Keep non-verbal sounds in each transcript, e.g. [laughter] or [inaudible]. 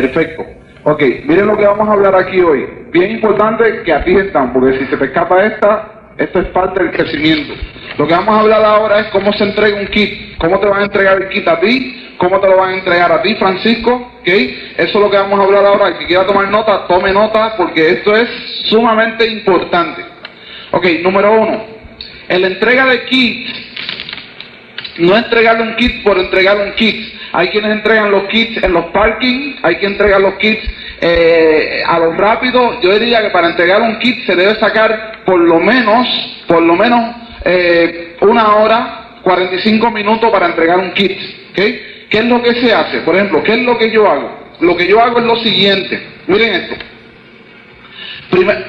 Perfecto. Ok, miren lo que vamos a hablar aquí hoy. Bien importante que atiendan, porque si se te escapa esta, esto es parte del crecimiento. Lo que vamos a hablar ahora es cómo se entrega un kit, cómo te van a entregar el kit a ti, cómo te lo van a entregar a ti, Francisco, ¿ok? Eso es lo que vamos a hablar ahora. Y si quiera tomar nota, tome nota, porque esto es sumamente importante. Ok, número uno, en la entrega de kits, no entregarle un kit por entregar un kit. Hay quienes entregan los kits en los parkings, hay quien entrega los kits eh, a lo rápido. Yo diría que para entregar un kit se debe sacar por lo menos, por lo menos eh, una hora, 45 minutos para entregar un kit. ¿okay? ¿Qué es lo que se hace? Por ejemplo, ¿qué es lo que yo hago? Lo que yo hago es lo siguiente. Miren esto.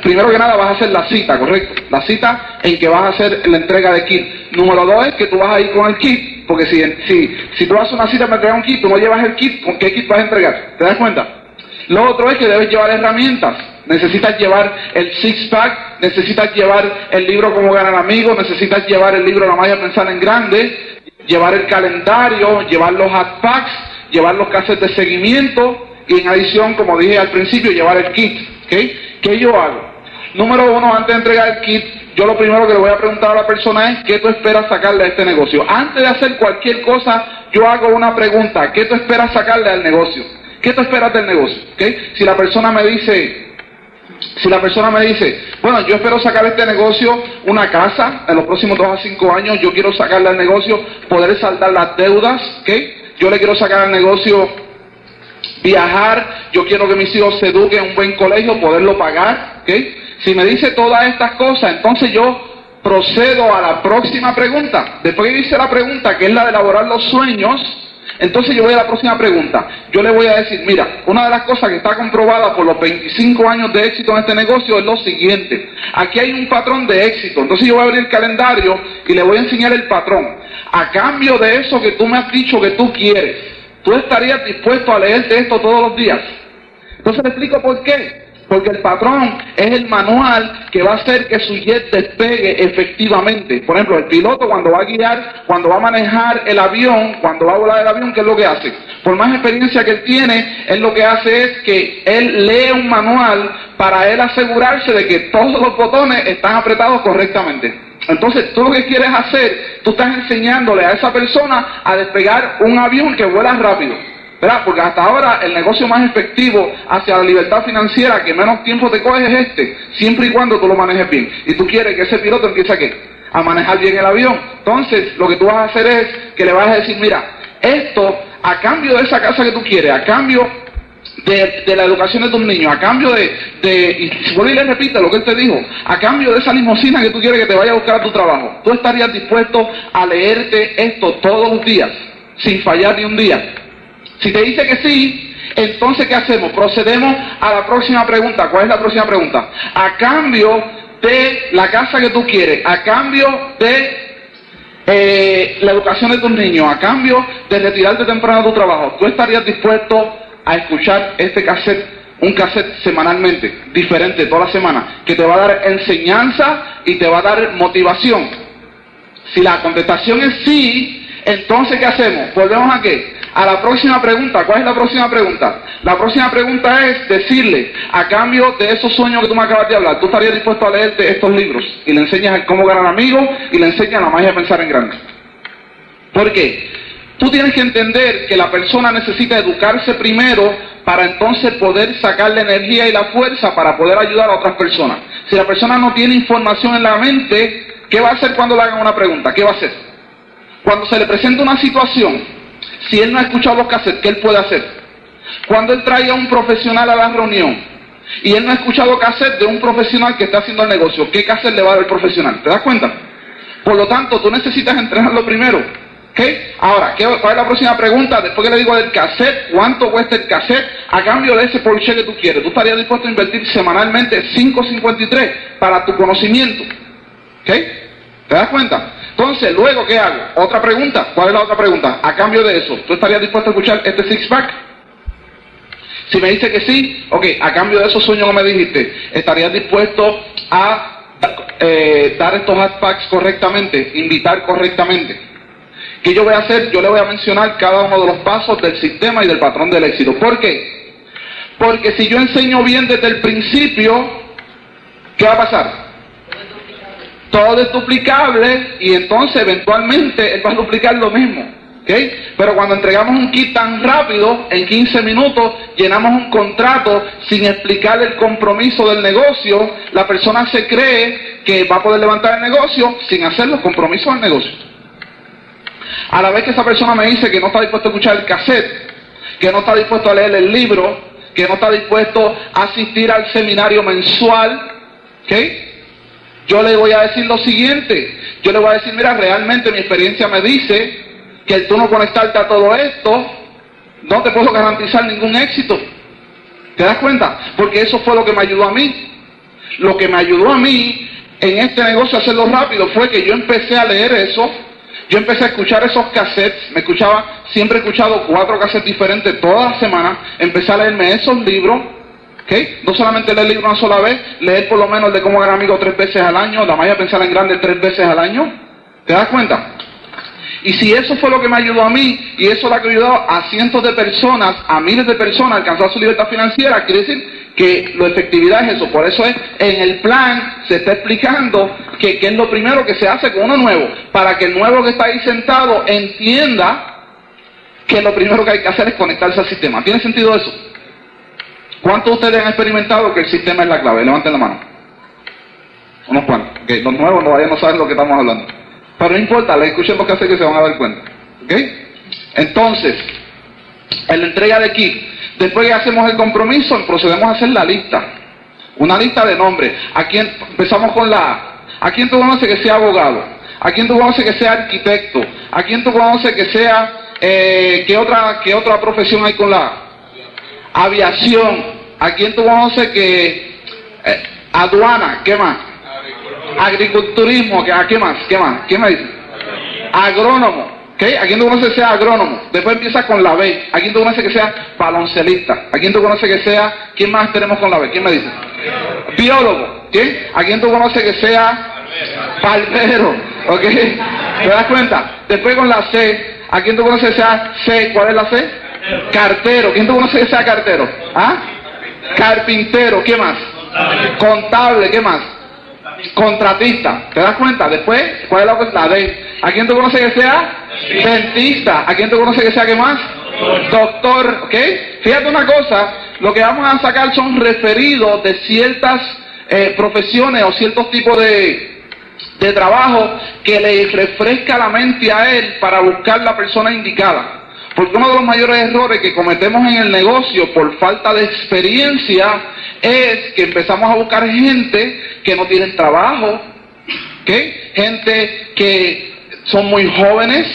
primero que nada vas a hacer la cita, ¿correcto? La cita en que vas a hacer la entrega de kit. Número dos es que tú vas a ir con el kit, porque si, si, si tú haces una cita para entregar un kit, tú no llevas el kit, ¿con qué kit vas a entregar? ¿Te das cuenta? Lo otro es que debes llevar herramientas. Necesitas llevar el six-pack, necesitas llevar el libro Cómo ganar amigos, necesitas llevar el libro La magia pensar en grande, llevar el calendario, llevar los hot packs, llevar los cassettes de seguimiento y en adición, como dije al principio, llevar el kit. ¿okay? ¿Qué yo hago? Número uno, antes de entregar el kit, yo lo primero que le voy a preguntar a la persona es ¿qué tú esperas sacarle a este negocio? Antes de hacer cualquier cosa, yo hago una pregunta, ¿qué tú esperas sacarle al negocio? ¿Qué tú esperas del negocio? ¿Okay? Si la persona me dice, si la persona me dice, bueno, yo espero sacar este negocio una casa en los próximos dos a cinco años, yo quiero sacarle al negocio poder saldar las deudas, ¿ok? Yo le quiero sacar al negocio viajar, yo quiero que mis hijos se eduquen en un buen colegio, poderlo pagar, ¿ok? Si me dice todas estas cosas, entonces yo procedo a la próxima pregunta. Después que hice la pregunta, que es la de elaborar los sueños, entonces yo voy a la próxima pregunta. Yo le voy a decir, mira, una de las cosas que está comprobada por los 25 años de éxito en este negocio es lo siguiente. Aquí hay un patrón de éxito. Entonces yo voy a abrir el calendario y le voy a enseñar el patrón. A cambio de eso que tú me has dicho que tú quieres, ¿tú estarías dispuesto a leerte esto todos los días? Entonces le explico por qué. Porque el patrón es el manual que va a hacer que su jet despegue efectivamente. Por ejemplo, el piloto cuando va a guiar, cuando va a manejar el avión, cuando va a volar el avión, ¿qué es lo que hace? Por más experiencia que él tiene, él lo que hace es que él lee un manual para él asegurarse de que todos los botones están apretados correctamente. Entonces, tú lo que quieres hacer, tú estás enseñándole a esa persona a despegar un avión que vuela rápido. ¿Verdad? Porque hasta ahora el negocio más efectivo hacia la libertad financiera que menos tiempo te coge es este, siempre y cuando tú lo manejes bien. Y tú quieres que ese piloto empiece a qué? A manejar bien el avión. Entonces, lo que tú vas a hacer es que le vas a decir, mira, esto a cambio de esa casa que tú quieres, a cambio de, la educación de tus niños, a cambio de, de y vuelve y le repite lo que él te dijo, a cambio de esa limosina que tú quieres que te vaya a buscar a tu trabajo, tú estarías dispuesto a leerte esto todos los días, sin fallar ni un día. Si te dice que sí, entonces ¿qué hacemos? Procedemos a la próxima pregunta. ¿Cuál es la próxima pregunta? A cambio de la casa que tú quieres, a cambio de eh, la educación de tus niños, a cambio de retirarte temprano de tu trabajo, ¿tú estarías dispuesto a escuchar este cassette, un cassette semanalmente, diferente toda la semana, que te va a dar enseñanza y te va a dar motivación? Si la contestación es sí, entonces ¿qué hacemos? ¿Volvemos a qué? A la próxima pregunta. ¿Cuál es la próxima pregunta? La próxima pregunta es decirle, a cambio de esos sueños que tú me acabas de hablar, ¿tú estarías dispuesto a leerte estos libros? Y le enseñas cómo ganar amigos y le enseñas la magia de pensar en grande. ¿Por qué? Tú tienes que entender que la persona necesita educarse primero para entonces poder sacar la energía y la fuerza para poder ayudar a otras personas. Si la persona no tiene información en la mente, ¿qué va a hacer cuando le hagan una pregunta? ¿Qué va a hacer? Cuando se le presenta una situación si él no ha escuchado los cassettes, ¿qué él puede hacer? Cuando él trae a un profesional a la reunión y él no ha escuchado cassette de un profesional que está haciendo el negocio, ¿qué cassette le va a dar el profesional? ¿Te das cuenta? Por lo tanto, tú necesitas entrenarlo primero. ¿ok? Ahora, ¿qué, ¿cuál es la próxima pregunta? Después que le digo del cassette, ¿cuánto cuesta el cassette a cambio de ese Porsche que tú quieres? ¿Tú estarías dispuesto a invertir semanalmente 5.53 para tu conocimiento? ¿Ok? ¿Te das cuenta? Entonces, luego, ¿qué hago? Otra pregunta. ¿Cuál es la otra pregunta? A cambio de eso, ¿tú estarías dispuesto a escuchar este six-pack? Si me dice que sí, ok, a cambio de esos sueños que me dijiste, ¿estarías dispuesto a eh, dar estos packs correctamente, invitar correctamente? ¿Qué yo voy a hacer? Yo le voy a mencionar cada uno de los pasos del sistema y del patrón del éxito. ¿Por qué? Porque si yo enseño bien desde el principio, ¿qué va a pasar? Todo es duplicable y entonces eventualmente él va a duplicar lo mismo. Pero cuando entregamos un kit tan rápido, en 15 minutos, llenamos un contrato sin explicar el compromiso del negocio, la persona se cree que va a poder levantar el negocio sin hacer los compromisos del negocio. A la vez que esa persona me dice que no está dispuesto a escuchar el cassette, que no está dispuesto a leer el libro, que no está dispuesto a asistir al seminario mensual, ¿ok? Yo le voy a decir lo siguiente, yo le voy a decir, mira, realmente mi experiencia me dice que tú no conectarte a todo esto, no te puedo garantizar ningún éxito. ¿Te das cuenta? Porque eso fue lo que me ayudó a mí. Lo que me ayudó a mí en este negocio a hacerlo rápido fue que yo empecé a leer eso, yo empecé a escuchar esos cassettes, me escuchaba, siempre he escuchado cuatro cassettes diferentes toda la semana, empecé a leerme esos libros, ¿okay? No solamente leer libros una sola vez, leer por lo menos el de cómo ganar amigos tres veces al año, la mayoría pensar en grande tres veces al año. ¿Te das cuenta? Y si eso fue lo que me ayudó a mí, y eso es lo que ayudó a cientos de personas, a miles de personas a alcanzar su libertad financiera, quiere decir que la efectividad es eso. Por eso es, en el plan se está explicando que, es lo primero que se hace con uno nuevo, para que el nuevo que está ahí sentado entienda que lo primero que hay que hacer es conectarse al sistema. ¿Tiene sentido eso? ¿Cuántos de ustedes han experimentado que el sistema es la clave? Levanten la mano. Unos cuantos. Los nuevos todavía no saben lo que estamos hablando. Pero no importa, le escuchen lo que hace que se van a dar cuenta. Entonces, en la entrega de aquí, después que hacemos el compromiso, procedemos a hacer la lista. Una lista de nombres. ¿A quién? Empezamos con la A. ¿A quién tú conoces que sea abogado? ¿A quién tú conoces que sea arquitecto? ¿A quién tú conoces que sea... Eh, ¿qué, otra, ¿Qué otra profesión hay con la A? Aviación. ¿A quién tú conoces que... Eh, aduana, ¿qué más? Agriculturismo, ¿qué más? ¿Qué más? ¿Qué me dice? Agrónomo. ¿Okay? ¿A quién tú conoces que sea agrónomo? Después empieza con la B. ¿A quién tú conoces que sea baloncelista? ¿A quién tú conoces que sea... ¿Quién más tenemos con la B? ¿Quién me dice? Biólogo. ¿Quién? ¿A quién tú conoces que sea... Palmero. ¿Ok? ¿Te das cuenta? Después con la C. ¿A quién tú conoces que sea C? ¿Cuál es la C? Cartero. ¿Quién tú conoces que sea cartero? ¿Ah? Carpintero. ¿Qué más? Contable. ¿Qué más? Contratista, ¿te das cuenta? Después, ¿cuál es la? D. ¿A quién tú conoces que sea? Dentista. ¿A quién tú conoces que sea qué más? Doctor, ¿ok? Fíjate una cosa, lo que vamos a sacar son referidos de ciertas eh, profesiones o ciertos tipos de, de trabajo que le refresca la mente a él para buscar la persona indicada. Porque uno de los mayores errores que cometemos en el negocio por falta de experiencia es que empezamos a buscar gente que no tienen trabajo, gente que son muy jóvenes,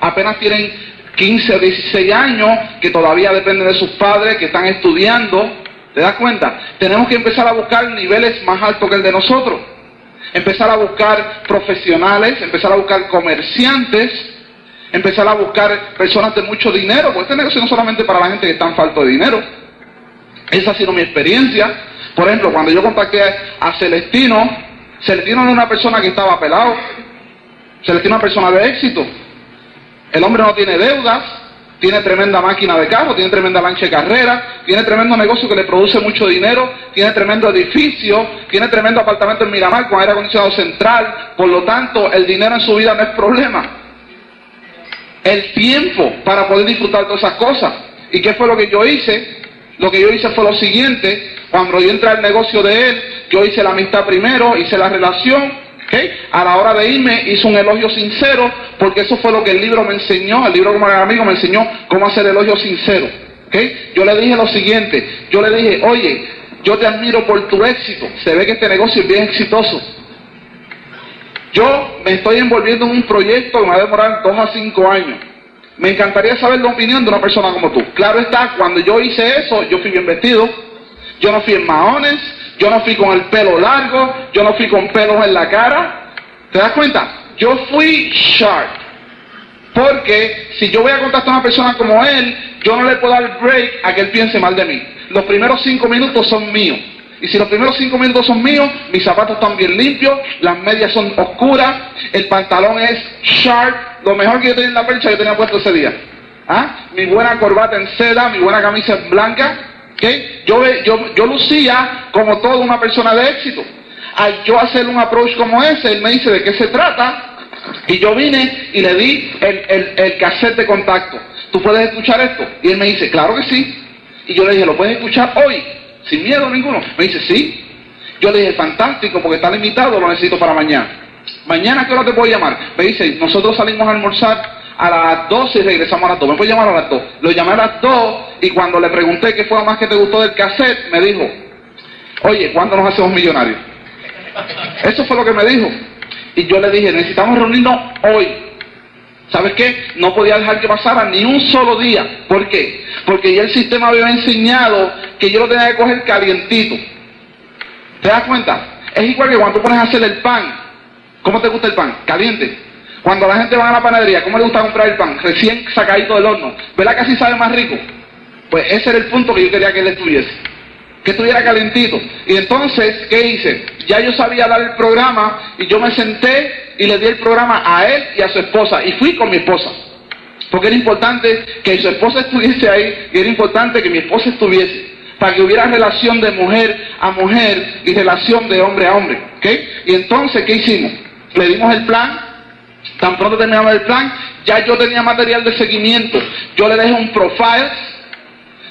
apenas tienen 15 o 16 años, que todavía dependen de sus padres, que están estudiando. ¿Te das cuenta? Tenemos que empezar a buscar niveles más altos que el de nosotros. Empezar a buscar profesionales, empezar a buscar comerciantes, empezar a buscar personas de mucho dinero, porque este negocio no solamente para la gente que está en falta de dinero. Esa ha sido mi experiencia. Por ejemplo, cuando yo contacté a Celestino, Celestino era una persona que estaba pelado. Celestino es una persona de éxito. El hombre no tiene deudas, tiene tremenda máquina de carro, tiene tremenda lancha de carrera, tiene tremendo negocio que le produce mucho dinero, tiene tremendo edificio, tiene tremendo apartamento en Miramar con aire acondicionado central. Por lo tanto, el dinero en su vida no es problema el tiempo para poder disfrutar todas esas cosas. ¿Y qué fue lo que yo hice? Lo que yo hice fue lo siguiente, cuando yo entré al negocio de él, yo hice la amistad primero, hice la relación, ¿okay? a la hora de irme hice un elogio sincero, porque eso fue lo que el libro me enseñó, el libro como amigo me enseñó cómo hacer elogio sincero. ¿okay? Yo le dije lo siguiente, yo le dije, oye, yo te admiro por tu éxito, se ve que este negocio es bien exitoso, yo me estoy envolviendo en un proyecto que me va a demorar dos a cinco años. Me encantaría saber la opinión de una persona como tú. Claro está, cuando yo hice eso, yo fui bien vestido, yo no fui en maones, yo no fui con el pelo largo, yo no fui con pelos en la cara. ¿Te das cuenta? Yo fui sharp. Porque si yo voy a contactar a una persona como él, yo no le puedo dar break a que él piense mal de mí. Los primeros cinco minutos son míos. Y si los primeros cinco minutos son míos, mis zapatos están bien limpios, las medias son oscuras, el pantalón es sharp, lo mejor que yo tenía en la percha yo tenía puesto ese día. ¿Ah? Mi buena corbata en seda, mi buena camisa en blanca, ¿Okay? Yo, yo, yo lucía como toda una persona de éxito. Al yo hacer un approach como ese, él me dice de qué se trata, y yo vine y le di el, el, el cassette de contacto. ¿Tú puedes escuchar esto? Y él me dice, claro que sí. Y yo le dije, ¿lo puedes escuchar hoy? Sin miedo ninguno. Me dice, sí. Yo le dije, fantástico, porque está limitado, lo necesito para mañana. Mañana, ¿qué hora te puedo llamar? Me dice, nosotros salimos a almorzar a las 12 y regresamos a las 2. ¿Me puede llamar a las 2? Lo llamé a las 2 y cuando le pregunté qué fue lo más que te gustó del cassette, me dijo, oye, ¿cuándo nos hacemos millonarios? Eso fue lo que me dijo. Y yo le dije, necesitamos reunirnos hoy. ¿Sabes qué? No podía dejar que pasara ni un solo día. ¿Por qué? Porque ya el sistema había enseñado que yo lo tenía que coger calientito. ¿Te das cuenta? Es igual que cuando tú pones a hacer el pan. ¿Cómo te gusta el pan? Caliente. Cuando la gente va a la panadería, ¿cómo le gusta comprar el pan? Recién sacadito del horno. ¿Verdad que así sabe más rico? Pues ese era el punto que yo quería que él estuviese. Que estuviera calentito. Y entonces, ¿qué hice? Ya yo sabía dar el programa y yo me senté y le di el programa a él y a su esposa. Y fui con mi esposa. Porque era importante que su esposa estuviese ahí y era importante que mi esposa estuviese. Para que hubiera relación de mujer a mujer y relación de hombre a hombre. ¿ok? Y entonces, ¿qué hicimos? Le dimos el plan, Tan pronto terminamos el plan, ya yo tenía material de seguimiento. Yo le dejé un profile.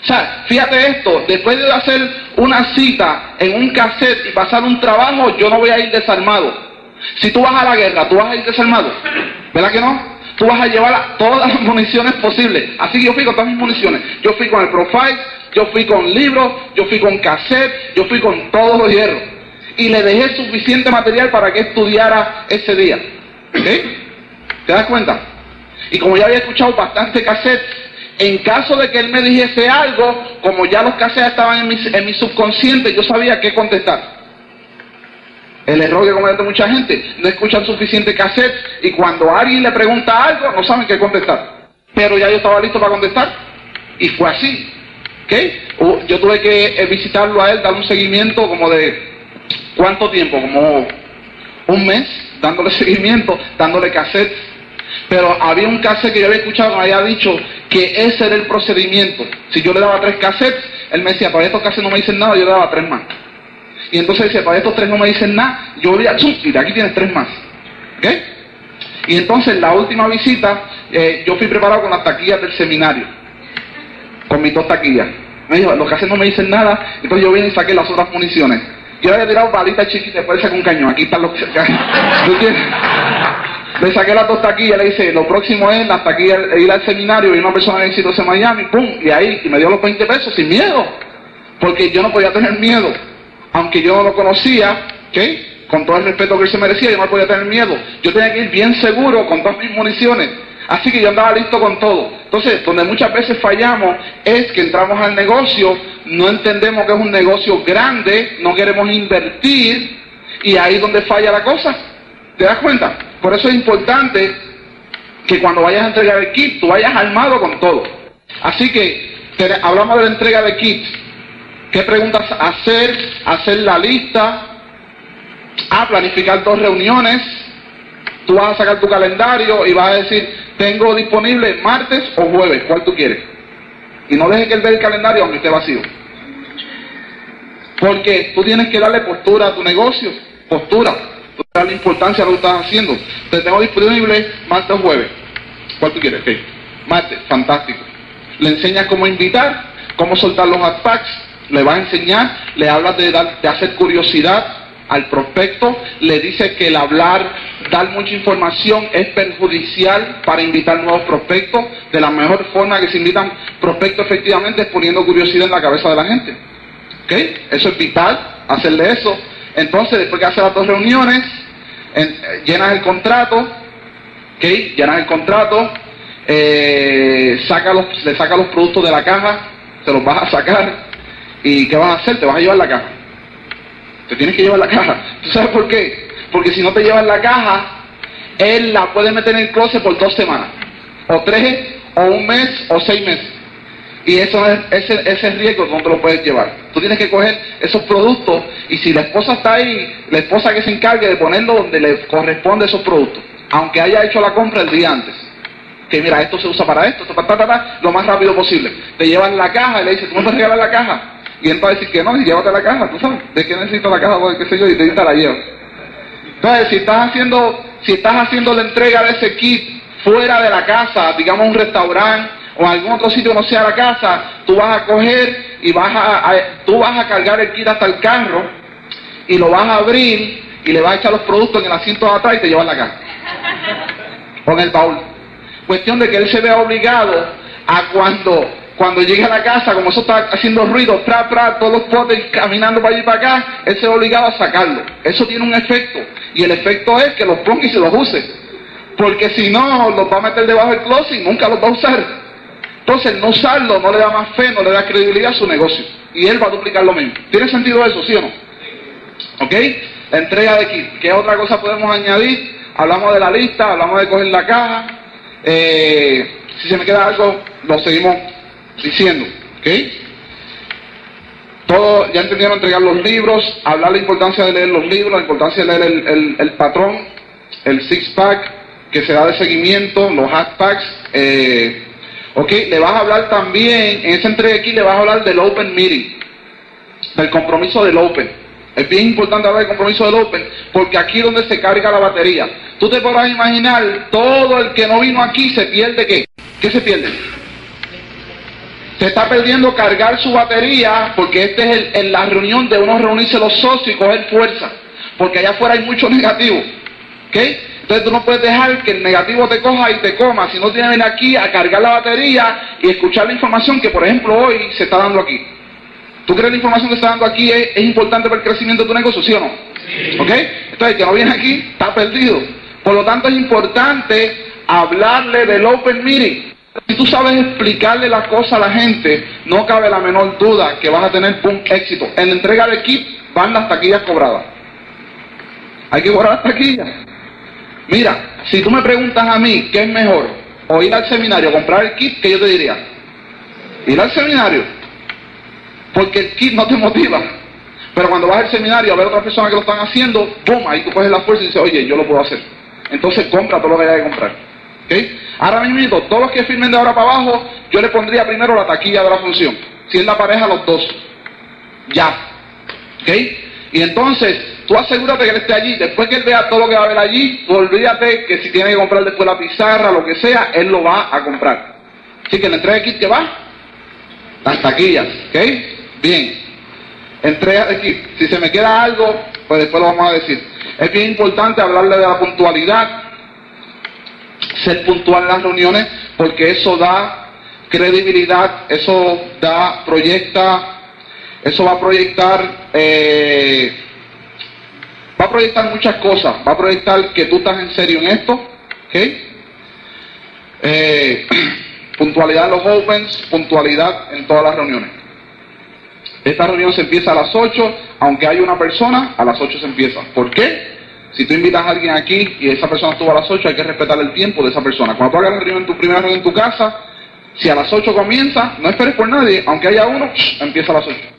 O sea, fíjate esto, después de hacer una cita en un cassette y pasar un trabajo, yo no voy a ir desarmado. Si tú vas a la guerra, tú vas a ir desarmado. ¿Verdad que no? Tú vas a llevar todas las municiones posibles. Así que yo fui con todas mis municiones. Yo fui con el profile, yo fui con libros, yo fui con cassette, yo fui con todos los hierros. Y le dejé suficiente material para que estudiara ese día. ¿Te das cuenta? Y como ya había escuchado bastante cassettes, en caso de que él me dijese algo, como ya los cassettes estaban en mi, en mi subconsciente, yo sabía qué contestar. El error que comete mucha gente, no escuchan suficiente cassette y cuando alguien le pregunta algo, no saben qué contestar. Pero ya yo estaba listo para contestar y fue así. ¿ok? Yo tuve que visitarlo a él, darle un seguimiento como de cuánto tiempo, como un mes dándole [laughs] seguimiento, dándole cassette. Pero había un cassette que yo había escuchado que me había dicho que ese era el procedimiento. Si yo le daba tres cassettes, él me decía, para estos cassettes no me dicen nada, yo le daba tres más. Y entonces decía, para estos tres no me dicen nada, yo le decía, y de aquí tienes tres más. ¿Ok? Y entonces la última visita, eh, yo fui preparado con las taquillas del seminario, con mis dos taquillas. Me dijo, los cassettes no me dicen nada, entonces yo vine y saqué las otras municiones. Yo había tirado balitas chiquitas, después saqué un cañón. Aquí están los. [laughs] Le saqué las dos taquillas, le dice, lo próximo es las taquillas, ir al seminario y una persona exitosa en Miami, pum, y ahí, y me dio los 20 pesos sin miedo, porque yo no podía tener miedo, aunque yo no lo conocía, ¿qué? Con todo el respeto que él se merecía, yo no podía tener miedo. Yo tenía que ir bien seguro con todas mis municiones. Así que yo andaba listo con todo. Entonces, donde muchas veces fallamos es que entramos al negocio, no entendemos que es un negocio grande, no queremos invertir y ahí es donde falla la cosa. ¿Te das cuenta? Por eso es importante que cuando vayas a entregar el kit, tú vayas armado con todo. Así que hablamos de la entrega de kit. ¿Qué preguntas hacer? Hacer la lista. A planificar dos reuniones. Tú vas a sacar tu calendario y vas a decir, tengo disponible martes o jueves, ¿cuál tú quieres? Y no dejes que él vea el calendario aunque esté vacío. Porque tú tienes que darle postura a tu negocio, postura, tú darle importancia a lo que estás haciendo. Te tengo disponible martes o jueves. ¿Cuál tú quieres? Okay. Martes, fantástico. Le enseñas cómo invitar, cómo soltar los packs, le vas a enseñar, le hablas de, dar, de hacer curiosidad, al prospecto, le dice que el hablar, dar mucha información es perjudicial para invitar nuevos prospectos. De la mejor forma que se invitan prospectos efectivamente es poniendo curiosidad en la cabeza de la gente. ¿Ok? Eso es vital, hacerle eso. Entonces, después que hace las dos reuniones, eh, llenas el contrato, ¿ok? Llenas el contrato, eh, saca los, le saca los productos de la caja, se los vas a sacar. ¿Y qué vas a hacer? Te vas a llevar la caja. Te tienes que llevar la caja. [laughs] ¿Tú sabes por qué? Porque si no te llevas la caja, él la puede meter en el closet por dos semanas, o tres, o un mes, o seis meses. Y eso es, ese, ese riesgo no te lo puedes llevar. Tú tienes que coger esos productos y si la esposa está ahí, la esposa que se encargue de ponerlo donde le corresponde esos productos, aunque haya hecho la compra el día antes. Que mira, esto se usa para esto, esto para, lo más rápido posible. Te llevan la caja y le dices, ¿tú me puedes regalar la caja? Y él va a decir que no, y llévate la caja, tú sabes, ¿de qué necesito la caja? Porque qué sé yo, y te la llevo. Entonces, si estás haciendo, si estás haciendo la entrega de ese kit fuera de la casa, digamos un restaurante o algún otro sitio no sea la casa, tú vas a coger y vas a, tú vas a cargar el kit hasta el carro y lo vas a abrir y le vas a echar los productos en el asiento de atrás y te llevas la casa. Con el baúl. Cuestión de que él se vea obligado a cuando cuando llegue a la casa, como eso está haciendo ruido, tra, tra, todos los potes caminando para allí para acá, él se ve obligado a sacarlo. Eso tiene un efecto. Y el efecto es que los ponga y se los use. Porque si no, los va a meter debajo del closet y nunca los va a usar. Entonces, no usarlo no le da más fe, no le da credibilidad a su negocio. Y él va a duplicar lo mismo. ¿Tiene sentido eso, sí o no? ¿Ok? Entrega de kit. ¿Qué otra cosa podemos añadir? Hablamos de la lista, hablamos de coger la caja. Eh, si se me queda algo, lo seguimos diciendo, ¿ok? Todo, ya entendieron entregar los libros, hablar la importancia de leer los libros, la importancia de leer el, el, patrón, el six-pack que se da de seguimiento, los hashtags, eh, ok, le vas a hablar también, en esa entrega aquí le vas a hablar del open meeting, del compromiso del open. Es bien importante hablar del compromiso del Open, porque aquí es donde se carga la batería. Tú te podrás imaginar, todo el que no vino aquí se pierde qué? ¿Qué se pierde? Se está perdiendo cargar su batería porque este es el, en la reunión de uno reunirse los socios y coger fuerza. Porque allá afuera hay mucho negativo. ¿Ok? Entonces tú no puedes dejar que el negativo te coja y te coma. Si no tienes que venir aquí a cargar la batería y escuchar la información que, por ejemplo, hoy se está dando aquí. ¿Tú crees que la información que se está dando aquí es, importante para el crecimiento de tu negocio, sí o no? ¿Ok? Entonces el que no viene aquí está perdido. Por lo tanto es importante hablarle del open meeting. Si tú sabes explicarle las cosas a la gente, no cabe la menor duda que vas a tener un éxito. En la entrega de kit van las taquillas cobradas. Hay que cobrar las taquillas. Mira, si tú me preguntas a mí qué es mejor, o ir al seminario, comprar el kit, que yo te diría, ir al seminario, porque el kit no te motiva. Pero cuando vas al seminario a ver a otras personas que lo están haciendo, ¡pum! Ahí tú coges la fuerza y dices, oye, yo lo puedo hacer. Entonces compra todo lo que haya que comprar. Ahora mismo, todos los que firmen de ahora para abajo, yo le pondría primero la taquilla de la función. Si es la pareja, los dos. Ya. ¿Ok? Y entonces, tú asegúrate que él esté allí. Después que él vea todo lo que va a ver allí, olvídate que si tiene que comprar después la pizarra, lo que sea, él lo va a comprar. Así que la entrega de kit que va, las taquillas. ¿Ok? Bien. Entrega de kit. Si se me queda algo, pues después lo vamos a decir. Es bien importante hablarle de la puntualidad ser puntual en las reuniones porque eso da credibilidad, eso da, proyecta, eso va a proyectar, eh, va a proyectar muchas cosas, va a proyectar que tú estás en serio en esto, ¿ok? Eh, [clears throat] puntualidad en los opens, puntualidad en todas las reuniones. Esta reunión se empieza a las 8, aunque hay una persona, a las 8 se empieza. ¿Por qué? Si tú invitas a alguien aquí y esa persona estuvo a las 8, hay que respetar el tiempo de esa persona. Cuando tú hagas la reunión en tu primera reunión en tu casa, si a las 8 comienza, no esperes por nadie, aunque haya uno, empieza a las 8.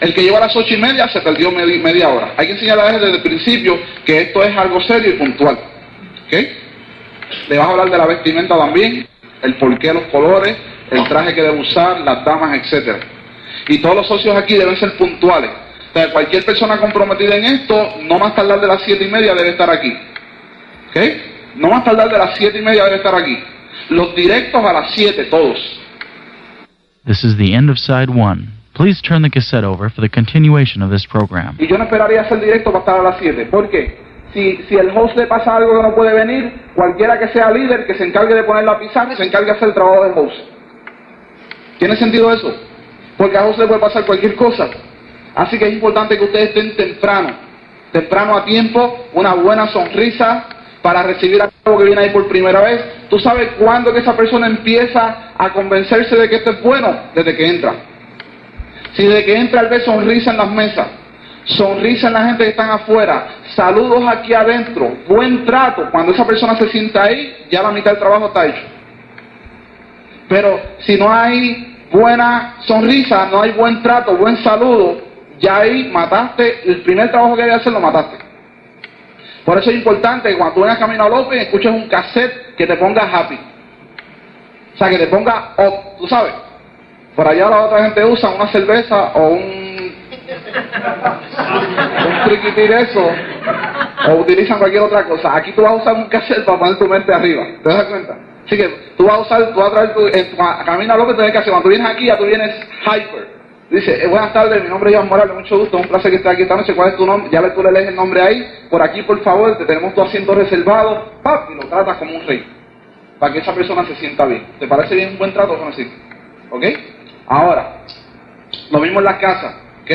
El que lleva a las 8 y media se perdió media, hora. Hay que enseñarle desde el principio que esto es algo serio y puntual. ¿Ok? Le vas a hablar de la vestimenta también, el porqué, los colores, el traje que debe usar, las damas, etc. Y todos los socios aquí deben ser puntuales cualquier persona comprometida en esto, no más tardar de las siete y media debe estar aquí. ¿Ok? No más tardar de las siete y media debe estar aquí. Los directos a las siete, todos. This is the end of side one. Please turn the cassette over for the continuation of this program. Y yo no esperaría hacer directo para estar a las siete. ¿Por qué? Si, si el host le pasa algo que no puede venir, cualquiera que sea líder, que se encargue de poner la pizarra se encargue de hacer el trabajo del host. ¿Tiene sentido eso? Porque a host le puede pasar cualquier cosa. Así que es importante que ustedes estén temprano, temprano a tiempo, una buena sonrisa para recibir a algo que viene ahí por primera vez. Tú sabes cuándo que esa persona empieza a convencerse de que esto es bueno, desde que entra. Si desde que entra al ver sonrisa en las mesas, sonrisa en la gente que están afuera, saludos aquí adentro, buen trato, cuando esa persona se sienta ahí, ya la mitad del trabajo está hecho. Pero si no hay buena sonrisa, no hay buen trato, buen saludo, ya ahí mataste, el primer trabajo que hay que hacer lo mataste. Por eso es importante que cuando tú vengas camino a López escuches un cassette que te ponga happy. O sea, que te ponga up, tú sabes. Por allá la otra gente usa una cerveza o un un triquitir eso, o utilizan cualquier otra cosa. Aquí tú vas a usar un cassette para poner tu mente arriba. ¿Te das cuenta? Así que tú vas a usar, tú vas a traer tu, en tu camino a lo que tienes que hacer. Cuando vienes aquí, ya tú vienes hyper. Dice, eh, buenas tardes, mi nombre es Iván Morales, mucho gusto, un placer que estés aquí esta noche. ¿Cuál es tu nombre? Ya tú le lees el nombre ahí. Por aquí, por favor, te tenemos tu asiento reservado. ¡Pap! Y lo tratas como un rey. Para que esa persona se sienta bien. ¿Te parece bien un buen trato? Así. ¿Ok? Ahora, lo mismo en las casas. ¿Ok?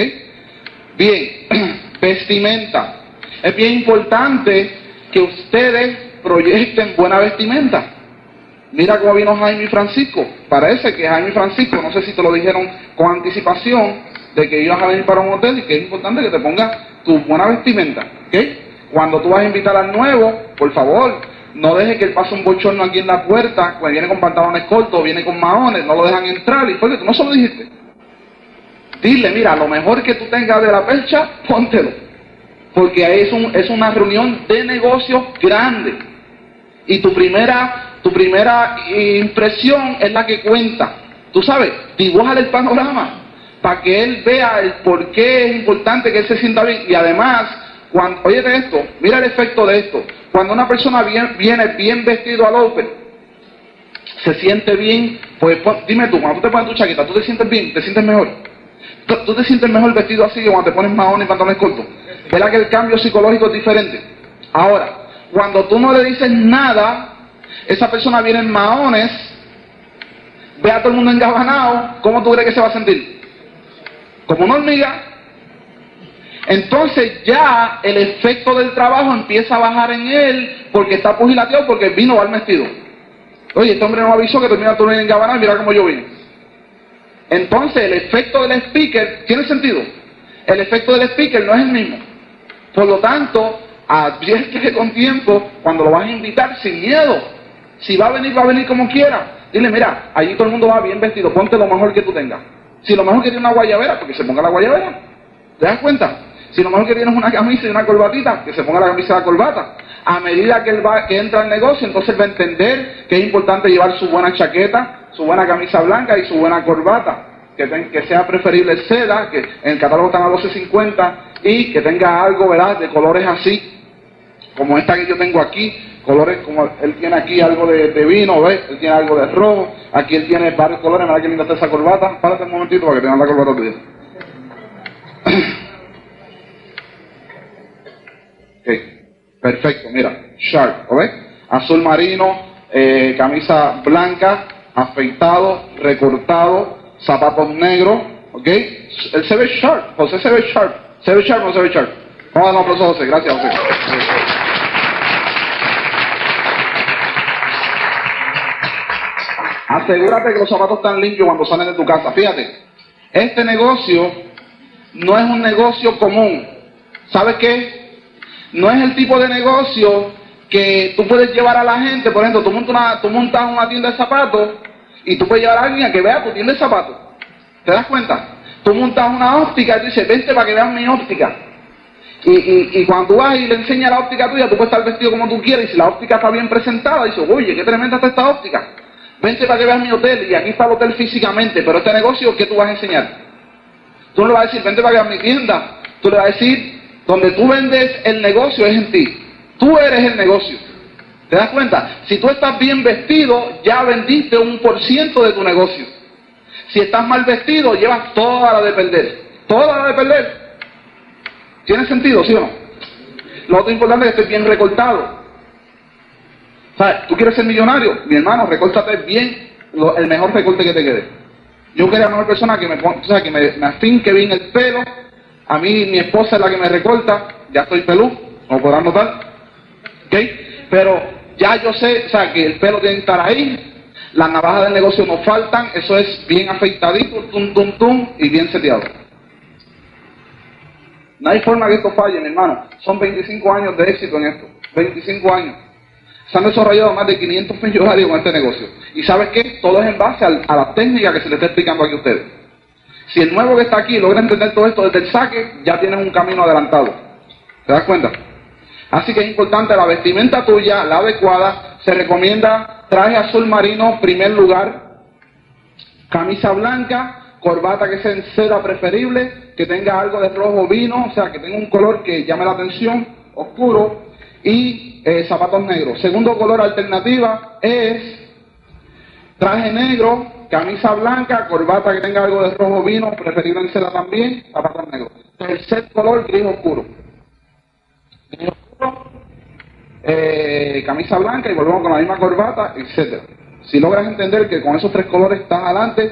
Bien, [clears throat] vestimenta. Es bien importante que ustedes proyecten buena vestimenta. Mira cómo vino Jaime y Francisco. Parece que Jaime y Francisco, no sé si te lo dijeron con anticipación, de que ibas a venir para un hotel y que es importante que te pongas tu buena vestimenta. ¿ok? Cuando tú vas a invitar al nuevo, por favor, no dejes que pase un bochorno aquí en la puerta, cuando viene con pantalones cortos, viene con maones, no lo dejan entrar. ¿Y porque tú no se lo dijiste? Dile, mira, lo mejor que tú tengas de la percha, póntelo. Porque es, un, es una reunión de negocios grande. Y tu primera tu primera impresión es la que cuenta. Tú sabes, dibújale el panorama para que él vea el por qué es importante que él se sienta bien. Y además, cuando, oye esto, mira el efecto de esto. Cuando una persona viene bien vestido al Open, se siente bien, pues dime tú, cuando tú te pones tu chaqueta, ¿tú te sientes bien? ¿Te sientes mejor? ¿Tú, te sientes mejor vestido así que cuando te pones maones y pantalones cortos? ¿Verdad que el cambio psicológico es diferente? Ahora, cuando tú no le dices nada, esa persona viene en maones, ve a todo el mundo engabanado, ¿cómo tú crees que se va a sentir? Como una hormiga. Entonces ya el efecto del trabajo empieza a bajar en él porque está pugilateado porque vino al vestido. Oye, este hombre no avisó que termina todo en engabanado, mira cómo yo vine. Entonces el efecto del speaker tiene sentido. El efecto del speaker no es el mismo. Por lo tanto, advierte [laughs] con tiempo cuando lo vas a invitar sin miedo. Si va a venir, va a venir como quiera. Dile, mira, allí todo el mundo va bien vestido, ponte lo mejor que tú tengas. Si lo mejor que tiene una guayabera, porque se ponga la guayabera. ¿Te das cuenta? Si lo mejor que tienes una camisa y una corbatita, que se ponga la camisa y la corbata. A medida que él va, que entra al negocio, entonces va a entender que es importante llevar su buena chaqueta, su buena camisa blanca y su buena corbata. Que, que sea preferible seda, que en el catálogo están a 12.50 y que tenga algo, ¿verdad?, de colores así, como esta que yo tengo aquí, colores como él tiene aquí algo de, vino, ¿ves? Él tiene algo de rojo, aquí él tiene varios colores, mira que linda está esa corbata, párate un momentito para que tengan la corbata tuya. [clears throat] ok, perfecto, mira, sharp, ¿ves? Azul marino, eh, camisa blanca, afeitado, recortado, zapatos negros, ¿ok? Él se ve sharp, José se ve sharp, ¿se ve sharp o no se ve sharp? Vamos a dar un aplauso a José, gracias José. Asegúrate que los zapatos están limpios cuando salen de tu casa. Fíjate, este negocio no es un negocio común. ¿Sabes qué? No es el tipo de negocio que tú puedes llevar a la gente. Por ejemplo, tú montas una, tienda de zapatos y tú puedes llevar a alguien a que vea tu tienda de zapatos. ¿Te das cuenta? Tú montas una óptica y dices, vente para que vean mi óptica. Y, y, y, cuando tú vas y le enseñas la óptica tuya, tú puedes estar vestido como tú quieras y si la óptica está bien presentada, dices, oye, qué tremenda está esta óptica. Vente para que veas mi hotel y aquí está el hotel físicamente, pero este negocio, ¿qué tú vas a enseñar? Tú no le vas a decir, vente para que veas mi tienda. Tú le vas a decir, donde tú vendes el negocio es en ti. Tú eres el negocio. ¿Te das cuenta? Si tú estás bien vestido, ya vendiste un por ciento de tu negocio. Si estás mal vestido, llevas toda la de perder. Toda la de perder. ¿Tiene sentido, sí o no? Lo otro importante es que estés bien recortado. O tú quieres ser millonario, mi hermano, recórtate bien el mejor recorte que te quede. Yo quería una persona que me, o sea, que me, me afinque bien el pelo. A mí, mi esposa es la que me recorta. Ya estoy pelú, como podrán notar. Pero ya yo sé, o sea, que el pelo tiene que estar ahí. Las navajas del negocio no faltan. Eso es bien afeitadito, tum, tum, tum, y bien seteado. No hay forma que esto falle, mi hermano. Son 25 años de éxito en esto. 25 años. Se han desarrollado más de 500 millonarios con este negocio. Y ¿sabes qué? Todo es en base a la técnica que se le está explicando aquí a ustedes. Si el nuevo que está aquí logra entender todo esto desde el saque, ya tienes un camino adelantado. ¿Te das cuenta? Así que es importante la vestimenta tuya, la adecuada. Se recomienda traje azul marino, primer lugar, camisa blanca, corbata que sea en seda preferible, que tenga algo de rojo vino, o sea, que tenga un color que llame la atención, oscuro, y eh, zapatos negros. Segundo color alternativa es traje negro, camisa blanca, corbata que tenga algo de rojo vino, preferible seda también, zapatos negros. Tercer color, gris oscuro. Gris oscuro, eh, camisa blanca y volvemos con la misma corbata, etcétera. Si logras entender que con esos tres colores estás adelante,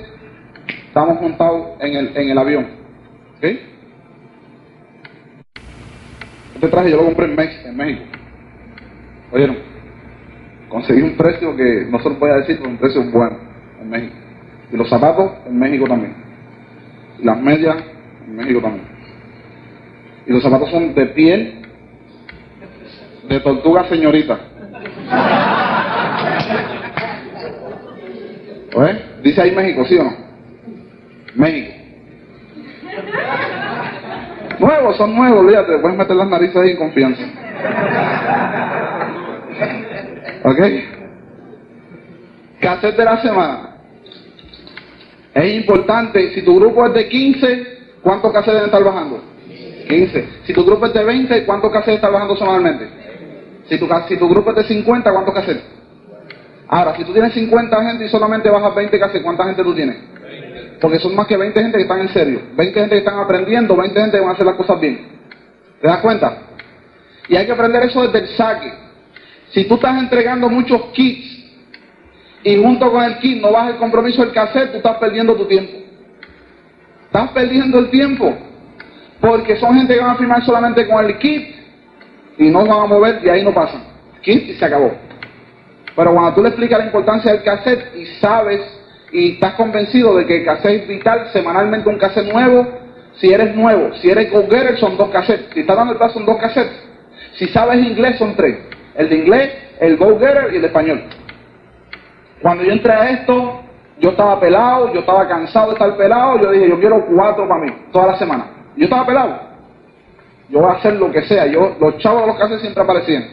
estamos juntados en el, en el avión. ¿Ok? Este traje yo lo compré en, en México. ¿Oyeron? Conseguí un precio que no se lo voy decir, pero un precio bueno en México. Y los zapatos en México también. Y las medias en México también. Y los zapatos son de piel de tortuga señorita. ¿Oye? Dice ahí México, ¿sí o no? México. Nuevos, son nuevos, olvídate, puedes meter las narices ahí en confianza. ¿Ok? Cassette de la semana. Es importante, si tu grupo es de 15, ¿cuántos cassettes deben estar bajando? 15. Si tu grupo es de 20, ¿cuántos cassettes están bajando semanalmente? Si tu, grupo es de 50, ¿cuántos cassettes? Ahora, si tú tienes 50 gente y solamente bajas 20 cassettes, ¿cuánta gente tú tienes? Porque son más que 20 gente que están en serio. 20 gente que están aprendiendo, 20 gente que van a hacer las cosas bien. ¿Te das cuenta? Y hay que aprender eso desde el saque. Si tú estás entregando muchos kits y junto con el kit no vas el compromiso del cassette, tú estás perdiendo tu tiempo. Estás perdiendo el tiempo. Porque son gente que van a firmar solamente con el kit y no van a mover y ahí no pasan. Kit y se acabó. Pero cuando tú le explicas la importancia del cassette y sabes y estás convencido de que el cassette es vital, semanalmente un cassette nuevo, si eres nuevo, si eres go-getter son dos cassettes, si estás dando el paso son dos cassettes. Si sabes inglés son tres, el de inglés, el go-getter y el español. Cuando yo entré a esto, yo estaba pelado, yo estaba cansado de estar pelado, yo dije, yo quiero cuatro para mí, toda la semana. Yo estaba pelado. Yo voy a hacer lo que sea. Yo, los chavos de los cassettes siempre aparecían.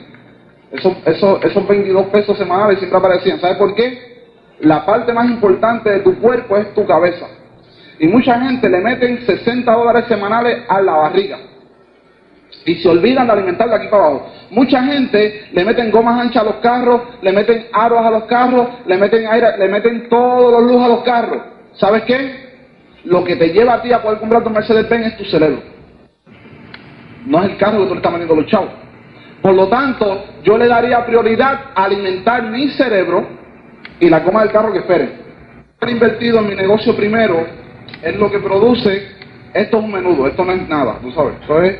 Esos, esos, esos 22 pesos semanales siempre aparecían. ¿Sabes por qué? La parte más importante de tu cuerpo es tu cabeza. Y mucha gente le meten 60 dólares semanales a la barriga. Y se olvidan de alimentar de aquí para abajo. Mucha gente le meten gomas anchas a los carros, le meten aros a los carros, le meten aire, le meten todos los lujos a los carros. ¿Sabes qué? Lo que te lleva a ti a poder comprar tu Mercedes-Benz es tu cerebro. No es el carro que tú le estás vendiendo los chavos. Por lo tanto, yo le daría prioridad a alimentar mi cerebro y la coma del carro que espere. He invertido en mi negocio primero es lo que produce, esto es un menudo, esto no es nada, tú sabes, eso es...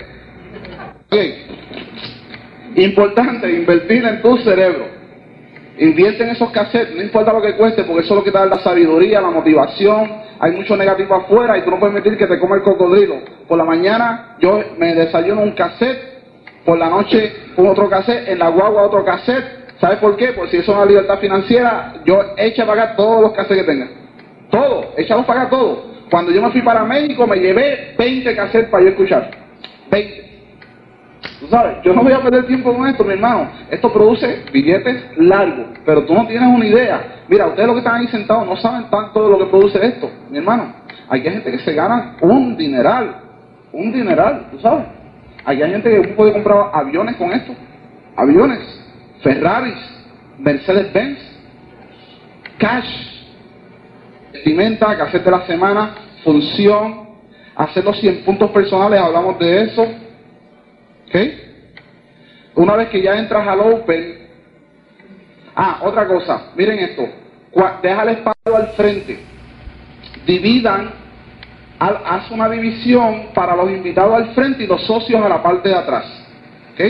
Importante, invertir en tu cerebro. Invierte en esos cassettes, no importa lo que cueste, porque eso es lo que te da la sabiduría, la motivación. Hay mucho negativo afuera y tú no puedes permitir que te coma el cocodrilo. Por la mañana yo me desayuno un cassette, por la noche otro cassette, en la guagua otro cassette, ¿Sabes por qué? Porque si eso es una libertad financiera, yo echa a pagar todos los cassettes que tenga. Todo, echamos a pagar todo. Cuando yo me fui para México, me llevé 20 cassettes para yo escuchar. 20. Sabes, yo no voy a perder tiempo con esto, mi hermano. Esto produce billetes largos, pero tú no tienes una idea. Mira, ustedes los que están ahí sentados no saben tanto de lo que produce esto, mi hermano. Hay gente que se gana un dineral, un dineral, tú sabes. Hay gente que puede comprar aviones con esto, aviones. Ferraris, Mercedes-Benz, cash, vestimenta, cassette de la semana, función, hacer los 100 puntos personales, hablamos de eso. ¿Ok? Una vez que ya entras al Open, ah, otra cosa, miren esto, deja el espacio al frente, dividan, haz una división para los invitados al frente y los socios a la parte de atrás. ¿Ok?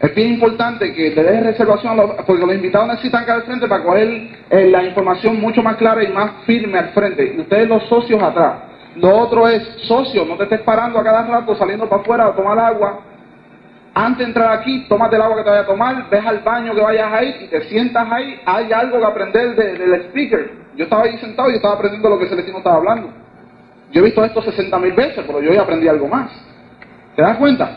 Es bien importante que te des reservación, porque los invitados necesitan que al frente para coger eh, la información mucho más clara y más firme al frente. Y ustedes los socios atrás. Lo otro es, socio, no te estés parando a cada rato saliendo para afuera a tomar agua. Antes de entrar aquí, tómate el agua que te vaya a tomar, ves al baño que vayas a ir y te sientas ahí. Hay algo que aprender del speaker. Yo estaba ahí sentado y estaba aprendiendo lo que Celestino estaba hablando. Yo he visto esto 60 mil veces, pero yo hoy aprendí algo más. ¿Te das cuenta?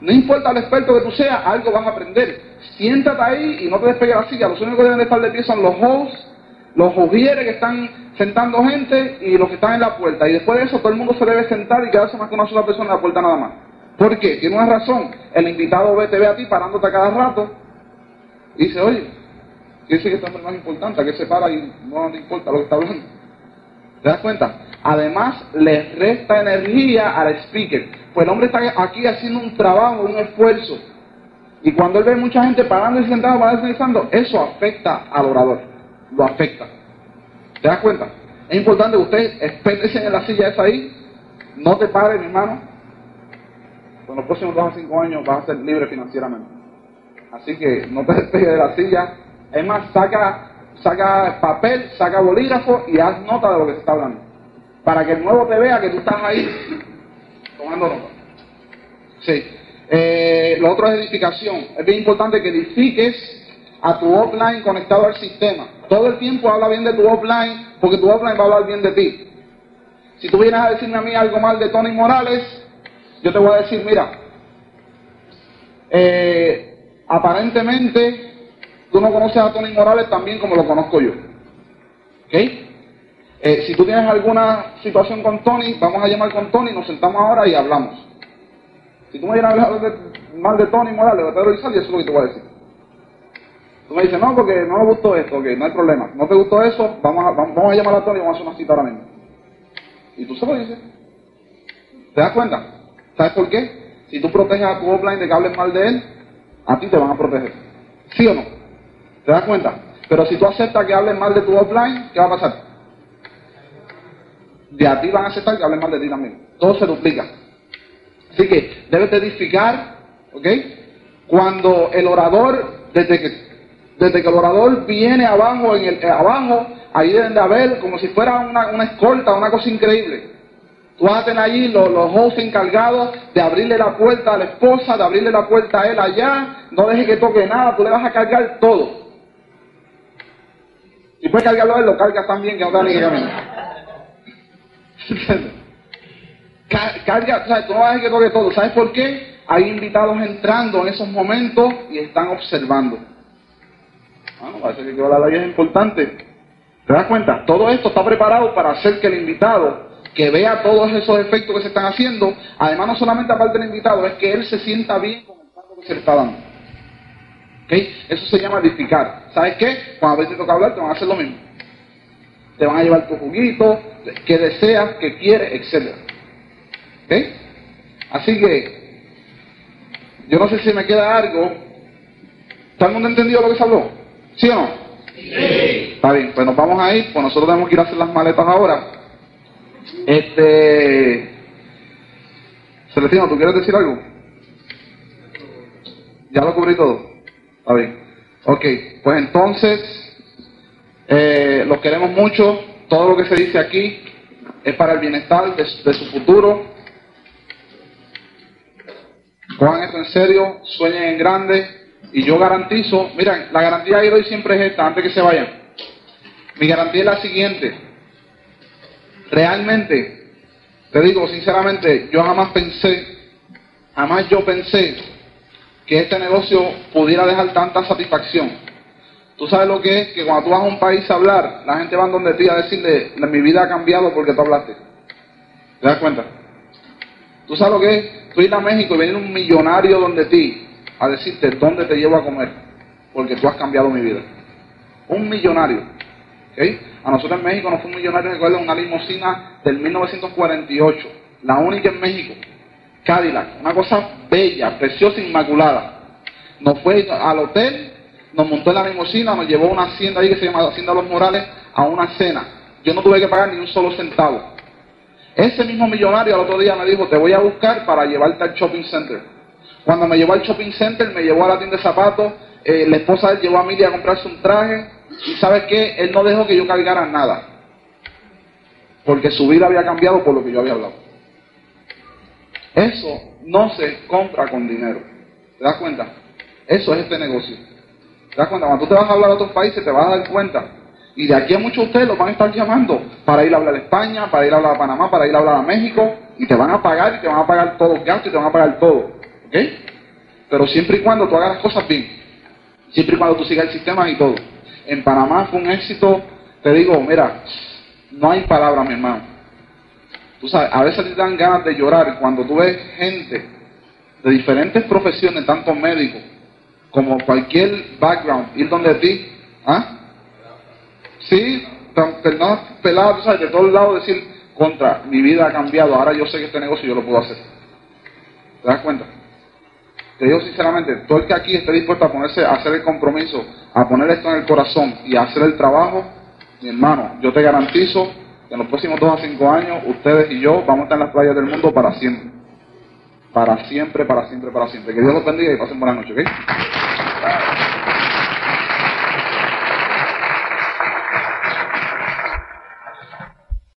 No importa el experto que tú seas, algo vas a aprender. Siéntate ahí y no te despegues la silla. Los únicos que deben estar de pie son los hosts, los ujieres que están sentando gente y los que están en la puerta. Y después de eso todo el mundo se debe sentar y quedarse más con una sola persona en la puerta nada más. ¿Por qué? Tiene una razón. El invitado ve, te ve a ti parándote a cada rato y dice, oye, ¿qué dice que esto es más importante? que se para y no le importa lo que está hablando? ¿Te das cuenta? Además, le resta energía al speaker. Pues el hombre está aquí haciendo un trabajo, un esfuerzo. Y cuando él ve mucha gente parando y sentado, parando y sentando, eso afecta al orador. Lo afecta. ¿Te das cuenta? Es importante que usted espérese en la silla esa ahí. No te pare, mi hermano. En los próximos dos a cinco años vas a ser libre financieramente. Así que no te [laughs] despegues de la silla. Es más, saca, saca papel, saca bolígrafo y haz nota de lo que se está hablando. Para que el nuevo te vea que tú estás ahí [laughs] tomando nota. Sí. Eh, lo otro es edificación. Es bien importante que edifiques a tu offline conectado al sistema. Todo el tiempo habla bien de tu offline porque tu offline va a hablar bien de ti. Si tú vienes a decirme a mí algo mal de Tony Morales, yo te voy a decir, mira, eh, aparentemente tú no conoces a Tony Morales tan bien como lo conozco yo. ¿Ok? Eh, si tú tienes alguna situación con Tony, vamos a llamar con Tony, nos sentamos ahora y hablamos. Si tú me vienes a hablar mal de Tony Morales, de Pedro Izaldi, eso es lo que te voy a decir. Tú me dices, no, porque no me gustó esto, ok, no hay problema. ¿No te gustó eso? Vamos a, llamar a Tony y vamos a hacer una cita ahora mismo. Y tú se lo dices. ¿Te das cuenta? ¿Sabes por qué? Si tú proteges a tu offline de que hables mal de él, a ti te van a proteger. ¿Sí o no? ¿Te das cuenta? Pero si tú aceptas que hablen mal de tu offline, ¿qué va a pasar? De a ti van a aceptar que hablen mal de ti también. Todo se duplica. Así que debes edificar, ¿ok? Cuando el orador, desde que desde que el orador viene abajo, en el, eh, abajo, ahí deben de haber como si fuera una, escolta, una cosa increíble. Tú vas a tener allí los, los hosts encargados de abrirle la puerta a la esposa, de abrirle la puerta a él allá, no deje que toque nada, tú le vas a cargar todo. Si puedes cargarlo a él, lo cargas también, que no te ni que caminar. Carga, o sea, tú no vas a dejar que toque todo. ¿Sabes por qué? Hay invitados entrando en esos momentos y están observando. Bueno, parece que la ley es importante. ¿Te das cuenta? Todo esto está preparado para hacer que el invitado, que vea todos esos efectos que se están haciendo, además no solamente aparte del invitado, es que él se sienta bien con el paso que se le está dando. ¿Okay? Eso se llama edificar. ¿Sabes qué? Cuando a veces toca hablar, te van a hacer lo mismo. Te van a llevar tu juguito, que deseas, que quieres, etc. ¿Okay? Así que, yo no sé si me queda algo. ¿Todo el mundo ha entendido lo que se habló? ¿Sí o no? Sí. Está bien, pues nos vamos a ir, pues nosotros tenemos que ir a hacer las maletas ahora. Este. Celestino, ¿tú quieres decir algo? Ya lo cubrí todo. Está bien. Ok, pues entonces, eh, los queremos mucho. Todo lo que se dice aquí es para el bienestar de, su futuro. Cojan esto en serio, sueñen en grande y yo garantizo, miren, la garantía de hoy siempre es esta, antes que se vayan. Mi garantía es la siguiente. Realmente, te digo sinceramente, yo jamás pensé, jamás yo pensé que este negocio pudiera dejar tanta satisfacción. Tú sabes lo que es que cuando tú vas a un país a hablar, la gente va donde ti a decirle, mi vida ha cambiado porque tú hablaste. ¿Te das cuenta? Tú sabes lo que es, tú ir a México y venir un millonario donde ti a decirte dónde te llevo a comer, porque tú has cambiado mi vida. Un millonario. A nosotros en México nos fue un millonario, recuerda, una limosina del 1948, la única en México. Cadillac, una cosa bella, preciosa, inmaculada. Nos fue al hotel, nos montó en la limosina, nos llevó a una hacienda ahí que se llama Hacienda Los Morales a una cena. Yo no tuve que pagar ni un solo centavo. Ese mismo millonario al otro día me dijo, te voy a buscar para llevarte al shopping center. Cuando me llevó al shopping center, me llevó a la tienda de zapatos, eh, la esposa de él llevó a Mili a comprarse un traje, y ¿sabes qué? Él no dejó que yo cargara nada, porque su vida había cambiado por lo que yo había hablado. Eso no se compra con dinero. ¿Te das cuenta? Eso es este negocio. ¿Te das cuenta? Cuando tú te vas a hablar a otros países, te vas a dar cuenta. Y de aquí a muchos de ustedes los van a estar llamando para ir a hablar a España, para ir a hablar a Panamá, para ir a hablar a México, y te van a pagar, y te van a pagar todos los gastos, y te van a pagar todo. ¿Ok? Pero siempre y cuando tú hagas las cosas bien. Siempre y cuando tú sigas el sistema y todo. En Panamá fue un éxito, te digo, mira, No hay palabras, mi hermano. Tú sabes, a veces te dan ganas de llorar cuando tú ves gente de diferentes profesiones, tanto médicos como cualquier background, ir donde ti, ¿ah? Sí, personas peladas, tú sabes, de todos lados decir, contra, mi vida ha cambiado, ahora yo sé que este negocio yo lo puedo hacer. ¿Te das cuenta? Te digo sinceramente, todo el que aquí esté dispuesto a ponerse, a hacer el compromiso, a poner esto en el corazón y a hacer el trabajo, mi hermano, yo te garantizo que en los próximos dos a cinco años, ustedes y yo vamos a estar en las playas del mundo para siempre. Para siempre, para siempre, para siempre. Que Dios los bendiga y pasen buenas noches, ¿ok?